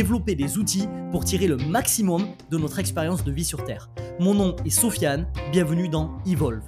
développer des outils pour tirer le maximum de notre expérience de vie sur Terre. Mon nom est Sofiane, bienvenue dans Evolve.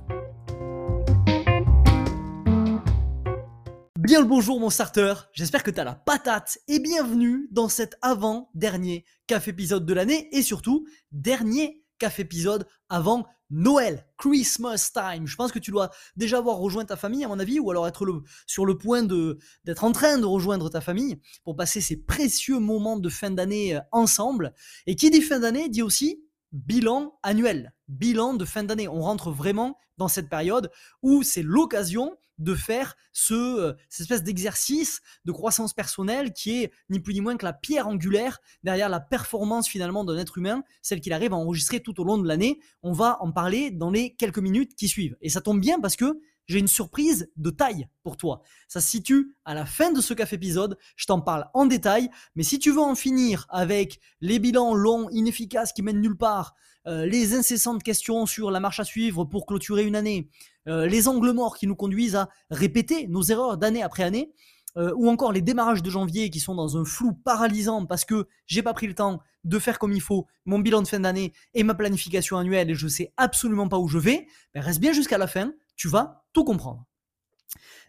Bien le bonjour mon starter, j'espère que tu as la patate et bienvenue dans cet avant-dernier café épisode de l'année et surtout dernier café épisode avant Noël, Christmas time. Je pense que tu dois déjà avoir rejoint ta famille à mon avis ou alors être sur le point d'être en train de rejoindre ta famille pour passer ces précieux moments de fin d'année euh, ensemble. Et qui dit fin d'année dit aussi bilan annuel, bilan de fin d'année. On rentre vraiment dans cette période où c'est l'occasion de faire ce, euh, cette espèce d'exercice de croissance personnelle qui est ni plus ni moins que la pierre angulaire derrière la performance finalement d'un être humain, celle qu'il arrive à enregistrer tout au long de l'année. On va en parler dans les quelques minutes qui suivent. Et ça tombe bien parce que j'ai une surprise de taille pour toi. Ça se situe à la fin de ce café épisode, je t'en parle en détail, mais si tu veux en finir avec les bilans longs, inefficaces qui mènent nulle part, euh, les incessantes questions sur la marche à suivre pour clôturer une année, euh, les angles morts qui nous conduisent à répéter nos erreurs d'année après année, euh, ou encore les démarrages de janvier qui sont dans un flou paralysant parce que j'ai pas pris le temps de faire comme il faut mon bilan de fin d'année et ma planification annuelle et je sais absolument pas où je vais, ben reste bien jusqu'à la fin, tu vas tout comprendre.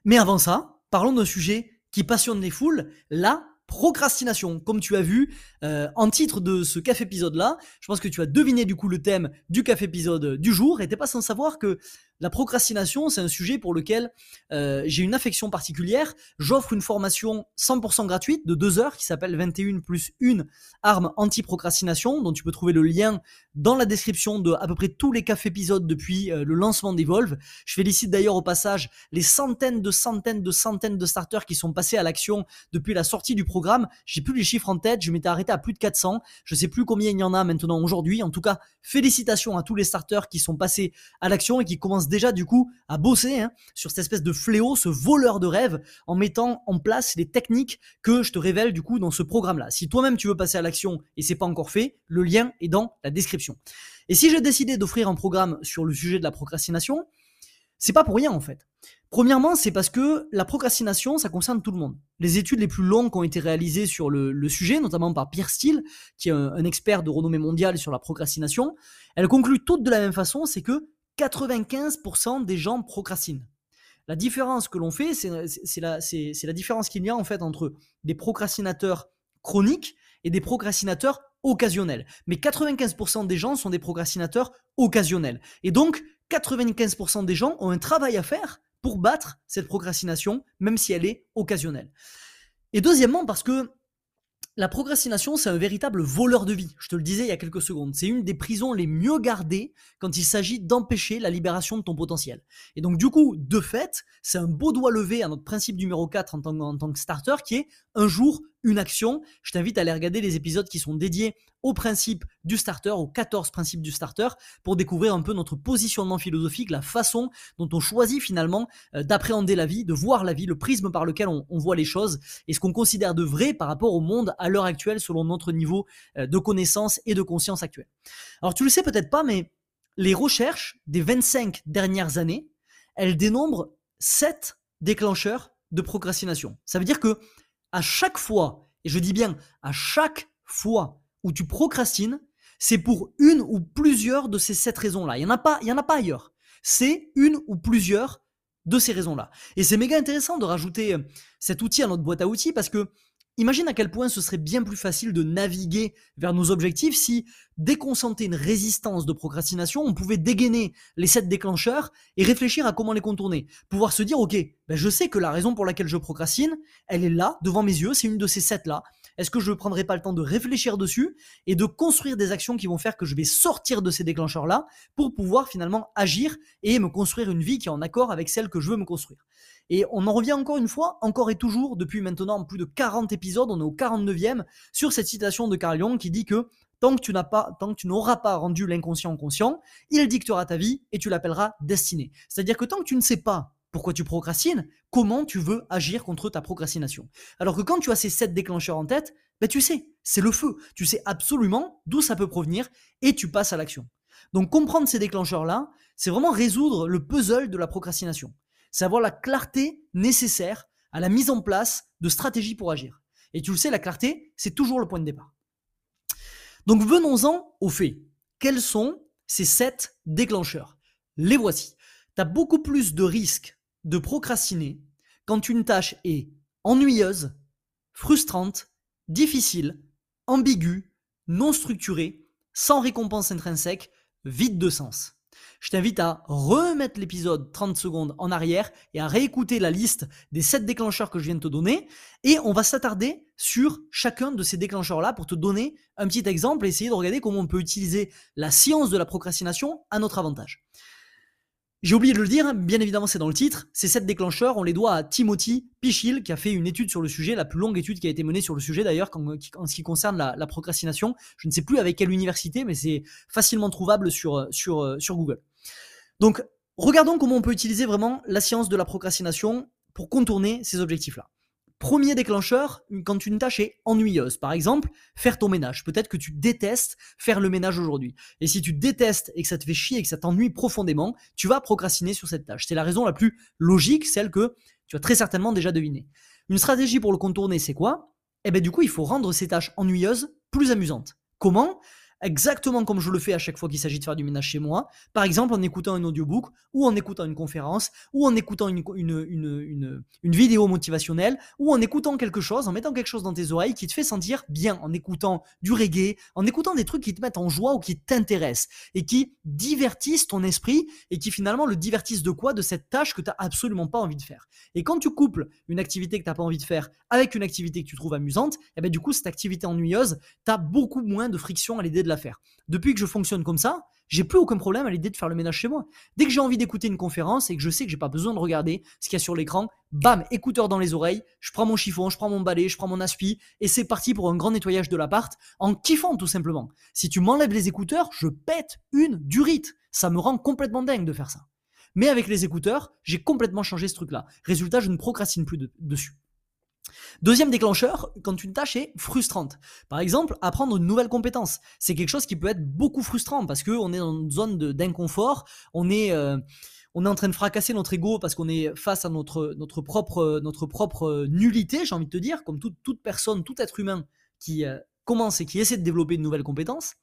Mais avant ça, parlons d'un sujet qui passionne les foules, la procrastination. Comme tu as vu euh, en titre de ce café épisode là, je pense que tu as deviné du coup le thème du café épisode du jour et t'es pas sans savoir que la procrastination, c'est un sujet pour lequel euh, j'ai une affection particulière. J'offre une formation 100% gratuite de deux heures qui s'appelle 21 plus 1 arme anti-procrastination, dont tu peux trouver le lien dans la description de à peu près tous les cafés épisodes depuis euh, le lancement d'Evolve. Je félicite d'ailleurs au passage les centaines de centaines de centaines de starters qui sont passés à l'action depuis la sortie du programme. J'ai plus les chiffres en tête, je m'étais arrêté à plus de 400. Je sais plus combien il y en a maintenant aujourd'hui. En tout cas, félicitations à tous les starters qui sont passés à l'action et qui commencent déjà du coup à bosser hein, sur cette espèce de fléau, ce voleur de rêve, en mettant en place les techniques que je te révèle du coup dans ce programme-là. Si toi-même tu veux passer à l'action et c'est pas encore fait, le lien est dans la description. Et si j'ai décidé d'offrir un programme sur le sujet de la procrastination, c'est pas pour rien en fait. Premièrement, c'est parce que la procrastination, ça concerne tout le monde. Les études les plus longues qui ont été réalisées sur le, sujet, notamment par Pierre Steele, qui est un, un, expert de renommée mondiale sur la procrastination, elles concluent toutes de la même façon, c'est que 95% des gens procrastinent. La différence que l'on fait, c'est la, différence qu'il y a en fait entre des procrastinateurs chroniques et des procrastinateurs occasionnels. Mais 95% des gens sont des procrastinateurs occasionnels. Et donc, 95% des gens ont un travail à faire pour battre cette procrastination, même si elle est occasionnelle. Et deuxièmement, parce que la procrastination, c'est un véritable voleur de vie. Je te le disais il y a quelques secondes. C'est une des prisons les mieux gardées quand il s'agit d'empêcher la libération de ton potentiel. Et donc, du coup, de fait, c'est un beau doigt levé à notre principe numéro 4 en tant, en tant que starter qui est un jour, une action. Je t'invite à aller regarder les épisodes qui sont dédiés au principe du starter, aux 14 principes du starter, pour découvrir un peu notre positionnement philosophique, la façon dont on choisit finalement euh, d'appréhender la vie, de voir la vie, le prisme par lequel on, voit les choses, et ce qu'on considère de vrai par rapport au monde à l'heure actuelle selon notre niveau euh, de connaissance et de conscience actuelle. Alors tu le sais peut-être pas, mais les recherches des 25 dernières années, elles dénombrent 7 déclencheurs de procrastination. Ça veut dire que à chaque fois, et je dis bien à chaque fois où tu procrastines, c'est pour une ou plusieurs de ces sept raisons-là. Il n'y en, a pas, il y en a pas ailleurs. C'est une ou plusieurs de ces raisons-là. Et c'est méga intéressant de rajouter euh, cet outil à notre boîte à outils parce que Imagine à quel point ce serait bien plus facile de naviguer vers nos objectifs si, dès qu'on sentait une résistance de procrastination, on pouvait dégainer les sept déclencheurs et réfléchir à comment les contourner. Pouvoir se dire, ok, ben je sais que la raison pour laquelle je procrastine, elle est là, devant mes yeux, c'est une de ces sept-là. Est-ce que je ne prendrai pas le temps de réfléchir dessus et de construire des actions qui vont faire que je vais sortir de ces déclencheurs-là pour pouvoir finalement agir et me construire une vie qui est en accord avec celle que je veux me construire et on en revient encore une fois, encore et toujours, depuis maintenant plus de 40 épisodes, on est au 49e, sur cette citation de Carl Jung qui dit que tant que tu tant que tu n'auras pas rendu l'inconscient conscient, il dictera ta vie et tu l'appelleras destinée. C'est-à-dire que tant que tu ne sais pas pourquoi tu procrastines, comment tu veux agir contre ta procrastination. Alors que quand tu as ces sept déclencheurs en tête, ben tu sais, c'est le feu. Tu sais absolument d'où ça peut provenir et tu passes à l'action. Donc comprendre ces déclencheurs-là, c'est vraiment résoudre le puzzle de la procrastination c'est avoir la clarté nécessaire à la mise en place de stratégies pour agir. Et tu le sais, la clarté, c'est toujours le point de départ. Donc venons-en aux faits. Quels sont ces sept déclencheurs? Les voici. Tu as beaucoup plus de risques de procrastiner quand une tâche est ennuyeuse, frustrante, difficile, ambiguë, non structurée, sans récompense intrinsèque, vide de sens je t'invite à remettre l'épisode 30 secondes en arrière et à réécouter la liste des 7 déclencheurs que je viens de te donner. Et on va s'attarder sur chacun de ces déclencheurs-là pour te donner un petit exemple et essayer de regarder comment on peut utiliser la science de la procrastination à notre avantage. J'ai oublié de le dire, bien évidemment c'est dans le titre, ces sept déclencheurs, on les doit à Timothy Pichil, qui a fait une étude sur le sujet, la plus longue étude qui a été menée sur le sujet d'ailleurs, en ce qui concerne la, procrastination. Je ne sais plus avec quelle université, mais c'est facilement trouvable sur, Google. Donc, regardons comment on peut utiliser vraiment la science de la procrastination pour contourner ces objectifs-là. Premier déclencheur, quand une tâche est ennuyeuse. Par exemple, faire ton ménage. Peut-être que tu détestes faire le ménage aujourd'hui. Et si tu détestes et que ça te fait chier et que ça t'ennuie profondément, tu vas procrastiner sur cette tâche. C'est la raison la plus logique, celle que tu as très certainement déjà devinée. Une stratégie pour le contourner, c'est quoi? Eh bien du coup, il faut rendre ces tâches ennuyeuses plus amusantes. Comment? Exactement comme je le fais à chaque fois qu'il s'agit de faire du ménage chez moi, par exemple en écoutant un audiobook, ou en écoutant une conférence, ou en écoutant une, une, vidéo motivationnelle, ou en écoutant quelque chose, en mettant quelque chose dans tes oreilles qui te fait sentir bien, en écoutant du reggae, en écoutant des trucs qui te mettent en joie ou qui t'intéressent, et qui divertissent ton esprit, et qui finalement le divertissent de quoi? De cette tâche que tu n'as absolument pas envie de faire. Et quand tu couples une activité que tu n'as pas envie de faire avec une activité que tu trouves amusante, et eh ben du coup cette activité ennuyeuse, tu as beaucoup moins de friction à l'idée de la faire. Depuis que je fonctionne comme ça, j'ai plus aucun problème à l'idée de faire le ménage chez moi. Dès que j'ai envie d'écouter une conférence et que je sais que j'ai pas besoin de regarder ce qu'il y a sur l'écran, bam, écouteur dans les oreilles, je prends mon chiffon, je prends mon balai, je prends mon aspi et c'est parti pour un grand nettoyage de l'appart en kiffant tout simplement. Si tu m'enlèves les écouteurs, je pète une durite. Ça me rend complètement dingue de faire ça. Mais avec les écouteurs, j'ai complètement changé ce truc-là. Résultat, je ne procrastine plus dessus. Deuxième déclencheur, quand une tâche est frustrante. Par exemple, apprendre une nouvelle compétence. C'est quelque chose qui peut être beaucoup frustrant parce qu'on est dans une zone d'inconfort, on est... Euh, on est en train de fracasser notre ego parce qu'on est face à notre, notre, propre, notre propre nullité, j'ai envie de te dire, comme toute, personne, tout être humain qui euh, commence et qui essaie de développer une nouvelle compétence.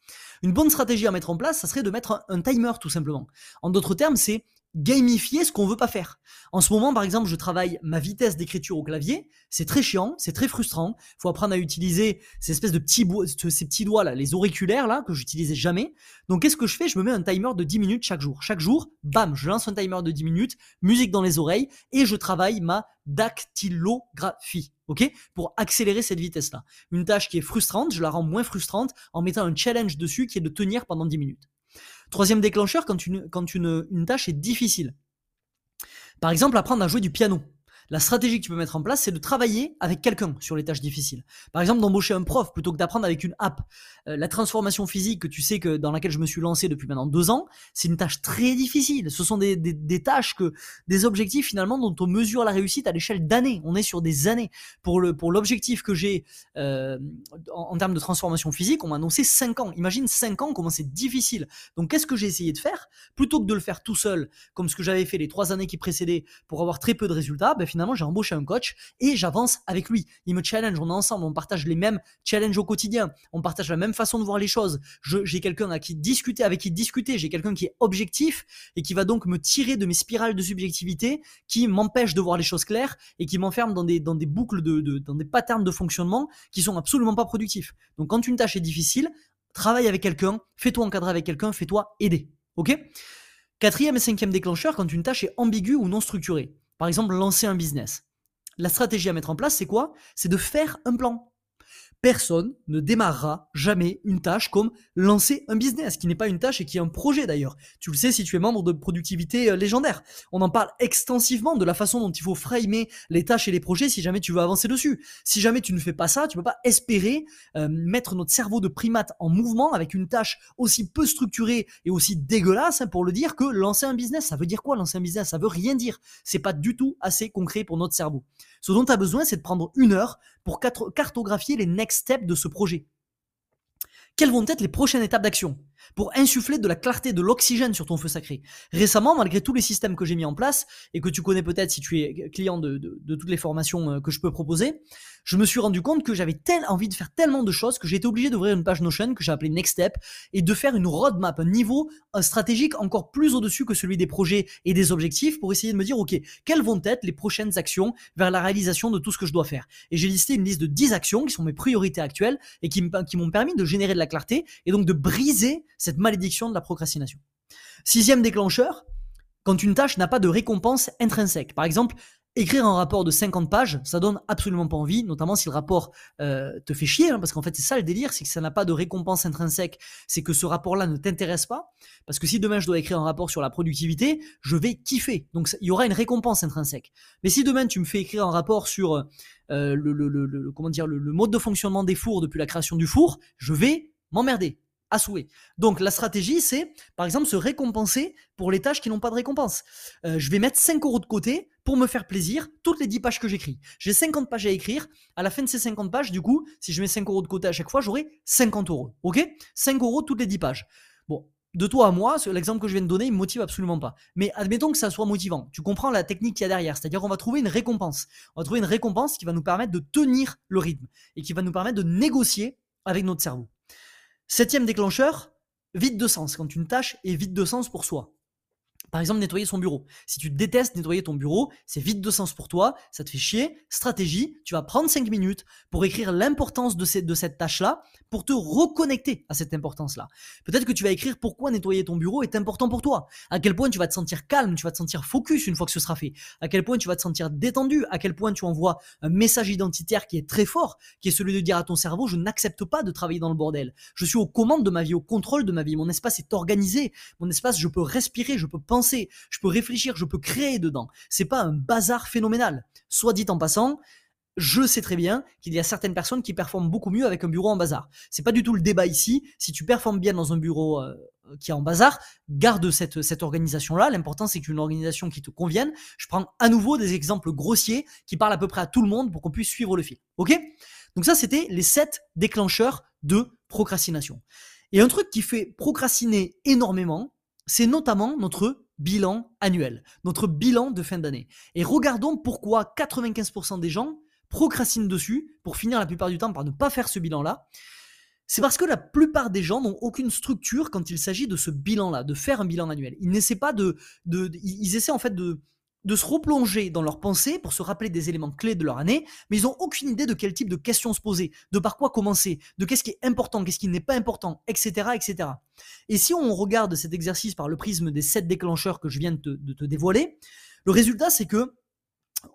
Une bonne stratégie à mettre en place, ça serait de mettre un timer tout simplement. En d'autres termes, c'est gamifier ce qu'on veut pas faire. En ce moment, par exemple, je travaille ma vitesse d'écriture au clavier. C'est très chiant, c'est très frustrant. Faut apprendre à utiliser ces espèces de petits, ces petits doigts là, les auriculaires là, que j'utilisais jamais. Donc, qu'est-ce que je fais? Je me mets un timer de 10 minutes chaque jour. Chaque jour, bam, je lance un timer de 10 minutes, musique dans les oreilles, et je travaille ma dactylographie. Ok? Pour accélérer cette vitesse-là. Une tâche qui est frustrante, je la rends moins frustrante en mettant un challenge dessus qui est de tenir pendant 10 minutes. Troisième déclencheur, quand, une, tâche est difficile. Par exemple, apprendre à jouer du piano la stratégie que tu peux mettre en place, c'est de travailler avec quelqu'un sur les tâches difficiles. Par exemple, d'embaucher un prof plutôt que d'apprendre avec une app. Euh, la transformation physique que tu sais que dans laquelle je me suis lancé depuis maintenant deux ans, c'est une tâche très difficile. Ce sont des, des, tâches que, des objectifs finalement dont on mesure la réussite à l'échelle d'années. On est sur des années. Pour le pour l'objectif que j'ai euh, en, termes de transformation physique, on m'a annoncé cinq ans. Imagine cinq ans comment c'est difficile. Donc qu'est-ce que j'ai essayé de faire? Plutôt que de le faire tout seul, comme ce que j'avais fait les trois années qui précédaient pour avoir très peu de résultats, ben, finalement finalement, j'ai embauché un coach et j'avance avec lui. Il me challenge, on est ensemble, on partage les mêmes challenges au quotidien, on partage la même façon de voir les choses. J'ai quelqu'un à qui discuter, avec qui discuter, j'ai quelqu'un qui est objectif et qui va donc me tirer de mes spirales de subjectivité, qui m'empêche de voir les choses claires et qui m'enferme dans des, boucles dans des patterns de fonctionnement qui sont absolument pas productifs. Donc quand une tâche est difficile, travaille avec quelqu'un, fais-toi encadrer avec quelqu'un, fais-toi aider. Ok? Quatrième et cinquième déclencheur, quand une tâche est ambiguë ou non structurée. Par exemple, lancer un business. La stratégie à mettre en place, c'est quoi? C'est de faire un plan. Personne ne démarrera jamais une tâche comme lancer un business, qui n'est pas une tâche et qui est un projet d'ailleurs. Tu le sais si tu es membre de productivité euh, légendaire. On en parle extensivement de la façon dont il faut framer les tâches et les projets si jamais tu veux avancer dessus. Si jamais tu ne fais pas ça, tu peux pas espérer euh, mettre notre cerveau de primate en mouvement avec une tâche aussi peu structurée et aussi dégueulasse hein, pour le dire que lancer un business. Ça veut dire quoi lancer un business? Ça veut rien dire. C'est pas du tout assez concret pour notre cerveau. Ce dont tu as besoin, c'est de prendre une heure pour cartographier les next steps de ce projet. Quelles vont être les prochaines étapes d'action pour insuffler de la clarté, de l'oxygène sur ton feu sacré? Récemment, malgré tous les systèmes que j'ai mis en place, et que tu connais peut-être si tu es client de, toutes les formations euh, que je peux proposer, je me suis rendu compte que j'avais tel envie de faire tellement de choses que été obligé d'ouvrir une page Notion que j'ai appelée Next Step et de faire une roadmap, un niveau stratégique encore plus au-dessus que celui des projets et des objectifs pour essayer de me dire, OK, quelles vont être les prochaines actions vers la réalisation de tout ce que je dois faire? Et j'ai listé une liste de 10 actions qui sont mes priorités actuelles et qui m'ont permis de générer de la clarté et donc de briser cette malédiction de la procrastination. Sixième déclencheur, quand une tâche n'a pas de récompense intrinsèque. Par exemple, écrire un rapport de 50 pages, ça donne absolument pas envie, notamment si le rapport euh, te fait chier, hein, parce qu'en fait c'est ça le délire, c'est que ça n'a pas de récompense intrinsèque, c'est que ce rapport-là ne t'intéresse pas, parce que si demain je dois écrire un rapport sur la productivité, je vais kiffer, donc il y aura une récompense intrinsèque. Mais si demain tu me fais écrire un rapport sur euh, le, le, comment dire, le mode de fonctionnement des fours depuis la création du four, je vais m'emmerder à souhait. Donc la stratégie, c'est par exemple se récompenser pour les tâches qui n'ont pas de récompense. Euh, je vais mettre 5 euros de côté pour me faire plaisir toutes les 10 pages que j'écris. J'ai 50 pages à écrire. À la fin de ces 50 pages, du coup, si je mets 5 euros de côté à chaque fois, j'aurai 50 euros. Ok? 5 euros toutes les 10 pages. Bon, de toi à moi, l'exemple que je viens de donner, il me motive absolument pas. Mais admettons que ça soit motivant. Tu comprends la technique qu'il y a derrière. C'est-à-dire qu'on va trouver une récompense. On va trouver une récompense qui va nous permettre de tenir le rythme et qui va nous permettre de négocier avec notre cerveau. Septième déclencheur, vide de sens, quand une tâche est vide de sens pour soi. Par exemple, nettoyer son bureau. Si tu détestes nettoyer ton bureau, c'est vide de sens pour toi, ça te fait chier. Stratégie, tu vas prendre 5 minutes pour écrire l'importance de, de cette tâche-là, pour te reconnecter à cette importance-là. Peut-être que tu vas écrire pourquoi nettoyer ton bureau est important pour toi. À quel point tu vas te sentir calme, tu vas te sentir focus une fois que ce sera fait. À quel point tu vas te sentir détendu. À quel point tu envoies un message identitaire qui est très fort, qui est celui de dire à ton cerveau, je n'accepte pas de travailler dans le bordel. Je suis aux commandes de ma vie, au contrôle de ma vie. Mon espace est organisé. Mon espace, je peux respirer, je peux penser, je peux réfléchir, je peux créer dedans. C'est pas un bazar phénoménal. Soit dit en passant, je sais très bien qu'il y a certaines personnes qui performent beaucoup mieux avec un bureau en bazar. C'est pas du tout le débat ici. Si tu performes bien dans un bureau euh, qui est en bazar, garde cette, cette organisation-là. L'important, c'est qu'une organisation qui te convienne. Je prends à nouveau des exemples grossiers qui parlent à peu près à tout le monde pour qu'on puisse suivre le fil. Ok? Donc ça, c'était les sept déclencheurs de procrastination. Et un truc qui fait procrastiner énormément, c'est notamment notre bilan annuel, notre bilan de fin d'année. Et regardons pourquoi 95% des gens procrastinent dessus pour finir la plupart du temps par ne pas faire ce bilan-là. C'est parce que la plupart des gens n'ont aucune structure quand il s'agit de ce bilan-là, de faire un bilan annuel. Ils n'essaient pas de, de, ils essaient en fait de, de se replonger dans leurs pensées pour se rappeler des éléments clés de leur année, mais ils n'ont aucune idée de quel type de questions se poser, de par quoi commencer, de qu'est-ce qui est important, qu'est-ce qui n'est pas important, etc., etc. Et si on regarde cet exercice par le prisme des sept déclencheurs que je viens de te dévoiler, le résultat c'est que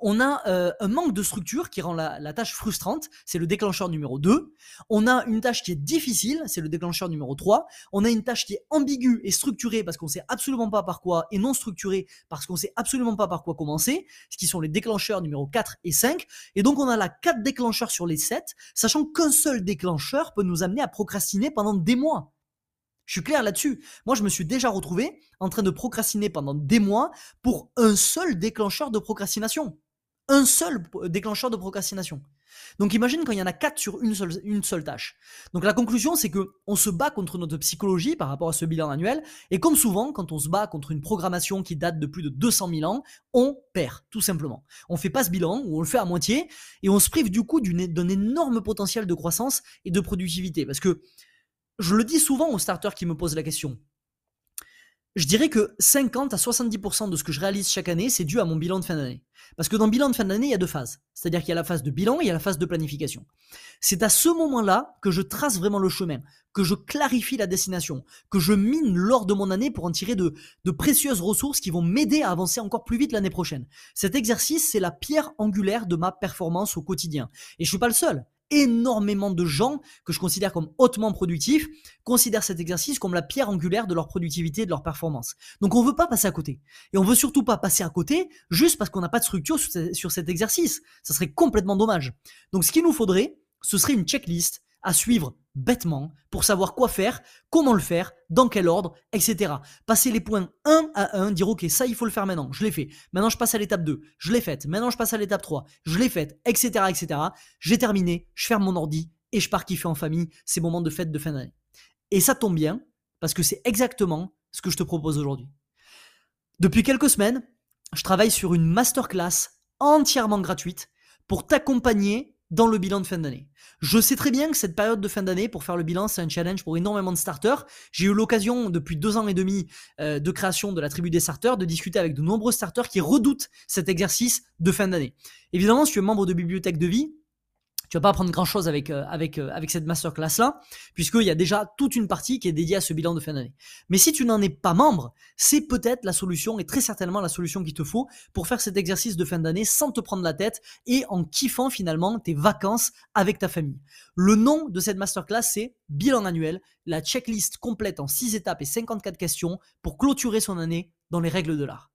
on a euh, un manque de structure qui rend la, tâche frustrante, c'est le déclencheur numéro 2. On a une tâche qui est difficile, c'est le déclencheur numéro 3. On a une tâche qui est ambiguë et structurée parce qu'on sait absolument pas par quoi, et non structurée parce qu'on sait absolument pas par quoi commencer, ce qui sont les déclencheurs numéro 4 et 5. Et donc on a là 4 déclencheurs sur les 7, sachant qu'un seul déclencheur peut nous amener à procrastiner pendant des mois. Je suis clair là-dessus. Moi, je me suis déjà retrouvé en train de procrastiner pendant des mois pour un seul déclencheur de procrastination. Un seul déclencheur de procrastination. Donc imagine quand il y en a quatre sur une seule, tâche. Donc la conclusion, c'est que on se bat contre notre psychologie par rapport à ce bilan annuel. Et comme souvent, quand on se bat contre une programmation qui date de plus de 200 000 ans, on perd, tout simplement. On fait pas ce bilan, ou on le fait à moitié, et on se prive du coup d'un énorme potentiel de croissance et de productivité. Parce que je le dis souvent aux starters qui me posent la question. Je dirais que 50 à 70% de ce que je réalise chaque année, c'est dû à mon bilan de fin d'année. Parce que dans le bilan de fin d'année, il y a deux phases. C'est-à-dire qu'il y a la phase de bilan et il y a la phase de planification. C'est à ce moment-là que je trace vraiment le chemin, que je clarifie la destination, que je mine lors de mon année pour en tirer de, de précieuses ressources qui vont m'aider à avancer encore plus vite l'année prochaine. Cet exercice, c'est la pierre angulaire de ma performance au quotidien. Et je suis pas le seul. Énormément de gens que je considère comme hautement productifs considèrent cet exercice comme la pierre angulaire de leur productivité et de leur performance. Donc on veut pas passer à côté. Et on veut surtout pas passer à côté juste parce qu'on n'a pas de structure sur cet exercice. Ça serait complètement dommage. Donc ce qu'il nous faudrait, ce serait une checklist à suivre bêtement pour savoir quoi faire, comment le faire, dans quel ordre, etc. Passer les points un à un, dire ok, ça il faut le faire maintenant, je l'ai fait. Maintenant je passe à l'étape 2, je l'ai faite. Maintenant je passe à l'étape 3, je l'ai faite, etc. etc. J'ai terminé, je ferme mon ordi et je pars kiffer en famille ces moments de fête de fin d'année. Et ça tombe bien parce que c'est exactement ce que je te propose aujourd'hui. Depuis quelques semaines, je travaille sur une masterclass entièrement gratuite pour t'accompagner dans le bilan de fin d'année. Je sais très bien que cette période de fin d'année, pour faire le bilan, c'est un challenge pour énormément de starters. J'ai eu l'occasion, depuis deux ans et demi euh, de création de la tribu des starters, de discuter avec de nombreux starters qui redoutent cet exercice de fin d'année. Évidemment, si tu es membre de Bibliothèque de Vie, tu vas pas apprendre grand chose avec, euh, avec, euh, avec cette masterclass là, puisqu'il y a déjà toute une partie qui est dédiée à ce bilan de fin d'année. Mais si tu n'en es pas membre, c'est peut-être la solution et très certainement la solution qu'il te faut pour faire cet exercice de fin d'année sans te prendre la tête et en kiffant finalement tes vacances avec ta famille. Le nom de cette masterclass c'est bilan annuel, la checklist complète en 6 étapes et 54 questions pour clôturer son année dans les règles de l'art.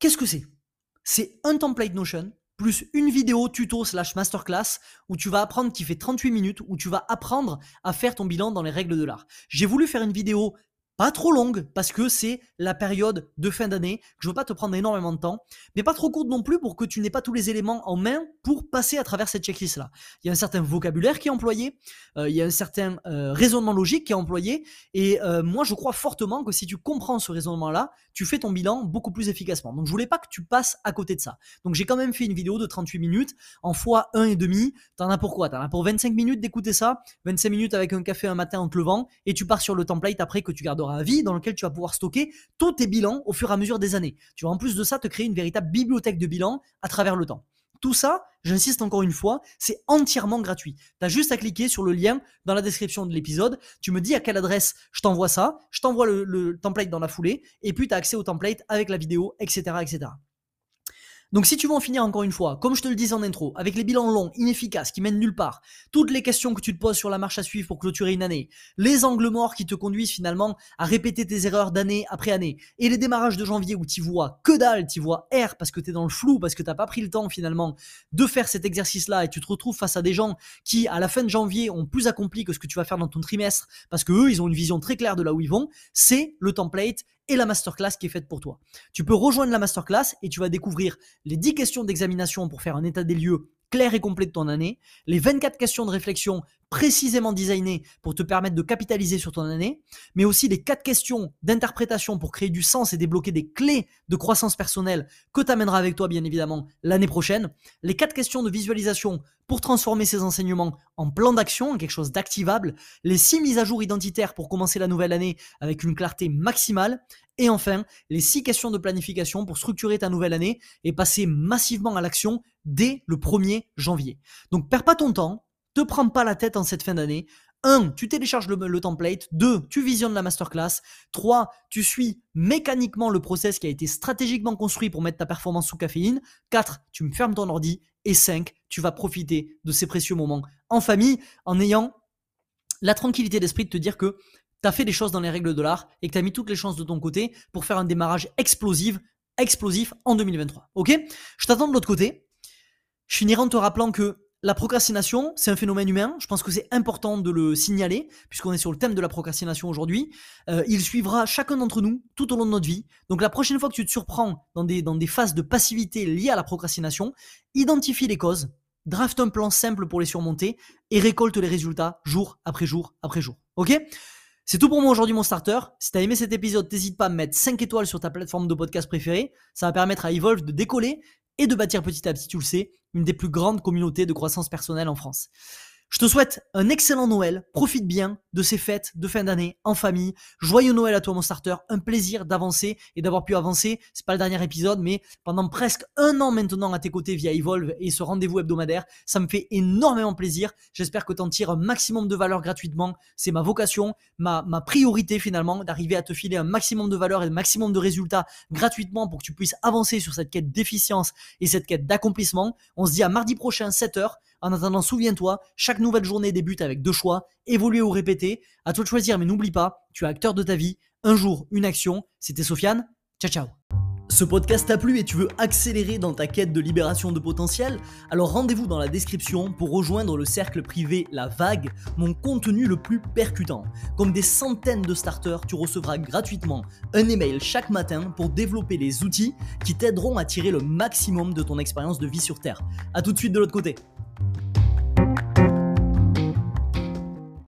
Qu'est-ce que c'est? C'est un template Notion plus une vidéo tuto slash masterclass où tu vas apprendre qui fait 38 minutes, où tu vas apprendre à faire ton bilan dans les règles de l'art. J'ai voulu faire une vidéo pas trop longue parce que c'est la période de fin d'année, je veux pas te prendre énormément de temps, mais pas trop courte non plus pour que tu n'aies pas tous les éléments en main pour passer à travers cette checklist là. Il y a un certain vocabulaire qui est employé, euh, il y a un certain euh, raisonnement logique qui est employé, et euh, moi je crois fortement que si tu comprends ce raisonnement là, tu fais ton bilan beaucoup plus efficacement. Donc je voulais pas que tu passes à côté de ça. Donc j'ai quand même fait une vidéo de 38 minutes en fois 1 et demi. T'en as pour quoi? T'en as pour 25 minutes d'écouter ça, 25 minutes avec un café un matin en te levant, et tu pars sur le template après que tu garderas vie dans lequel tu vas pouvoir stocker tous tes bilans au fur et à mesure des années. Tu vas en plus de ça te créer une véritable bibliothèque de bilans à travers le temps. Tout ça, j'insiste encore une fois, c'est entièrement gratuit. Tu as juste à cliquer sur le lien dans la description de l'épisode. Tu me dis à quelle adresse je t'envoie ça. Je t'envoie le, le, template dans la foulée. Et puis tu as accès au template avec la vidéo, etc. etc. Donc si tu veux en finir encore une fois, comme je te le disais en intro, avec les bilans longs, inefficaces, qui mènent nulle part, toutes les questions que tu te poses sur la marche à suivre pour clôturer une année, les angles morts qui te conduisent finalement à répéter tes erreurs d'année après année, et les démarrages de janvier où tu vois que dalle, tu vois R parce que tu es dans le flou, parce que t'as pas pris le temps finalement de faire cet exercice-là et tu te retrouves face à des gens qui à la fin de janvier ont plus accompli que ce que tu vas faire dans ton trimestre parce que eux ils ont une vision très claire de là où ils vont, c'est le template et la masterclass qui est faite pour toi. Tu peux rejoindre la masterclass et tu vas découvrir les 10 questions d'examination pour faire un état des lieux clair et complet de ton année, les 24 questions de réflexion précisément designées pour te permettre de capitaliser sur ton année, mais aussi les 4 questions d'interprétation pour créer du sens et débloquer des clés de croissance personnelle que tu avec toi bien évidemment l'année prochaine, les 4 questions de visualisation pour transformer ces enseignements en plan d'action, en quelque chose d'activable, les 6 mises à jour identitaires pour commencer la nouvelle année avec une clarté maximale, et enfin, les 6 questions de planification pour structurer ta nouvelle année et passer massivement à l'action dès le 1er janvier. Donc perds pas ton temps, te prends pas la tête en cette fin d'année. 1. Tu télécharges le, template. 2. Tu visionnes la masterclass. 3. Tu suis mécaniquement le process qui a été stratégiquement construit pour mettre ta performance sous caféine. 4. Tu me fermes ton ordi. Et 5. Tu vas profiter de ces précieux moments en famille en ayant la tranquillité d'esprit de te dire que tu as fait des choses dans les règles de l'art et que tu as mis toutes les chances de ton côté pour faire un démarrage explosif, explosif en 2023. Ok? Je t'attends de l'autre côté. Je finirai en te rappelant que la procrastination, c'est un phénomène humain. Je pense que c'est important de le signaler, puisqu'on est sur le thème de la procrastination aujourd'hui. Euh, il suivra chacun d'entre nous tout au long de notre vie. Donc la prochaine fois que tu te surprends dans des, dans des phases de passivité liées à la procrastination, identifie les causes, draft un plan simple pour les surmonter et récolte les résultats jour après jour après jour. Ok? C'est tout pour moi aujourd'hui mon starter. Si t'as aimé cet épisode, n'hésite pas à me mettre 5 étoiles sur ta plateforme de podcast préférée. Ça va permettre à Evolve de décoller et de bâtir petit à petit, tu le sais, une des plus grandes communautés de croissance personnelle en France. Je te souhaite un excellent Noël, profite bien de ces fêtes de fin d'année en famille. Joyeux Noël à toi mon starter, un plaisir d'avancer et d'avoir pu avancer. C'est pas le dernier épisode, mais pendant presque un an maintenant à tes côtés via Evolve et ce rendez-vous hebdomadaire, ça me fait énormément plaisir. J'espère que tu en tires un maximum de valeur gratuitement. C'est ma vocation, ma, priorité finalement, d'arriver à te filer un maximum de valeur et un maximum de résultats gratuitement pour que tu puisses avancer sur cette quête d'efficience et cette quête d'accomplissement. On se dit à mardi prochain 7h En attendant, souviens-toi, chaque nouvelle journée débute avec deux choix, évoluer ou répéter. À toi de choisir, mais n'oublie pas, tu es acteur de ta vie. Un jour, une action. C'était Sofiane. Ciao, ciao. Ce podcast t'a plu et tu veux accélérer dans ta quête de libération de potentiel? Alors rendez-vous dans la description pour rejoindre le cercle privé La Vague, mon contenu le plus percutant. Comme des centaines de starters, tu recevras gratuitement un email chaque matin pour développer les outils qui t'aideront à tirer le maximum de ton expérience de vie sur Terre. A tout de suite de l'autre côté. you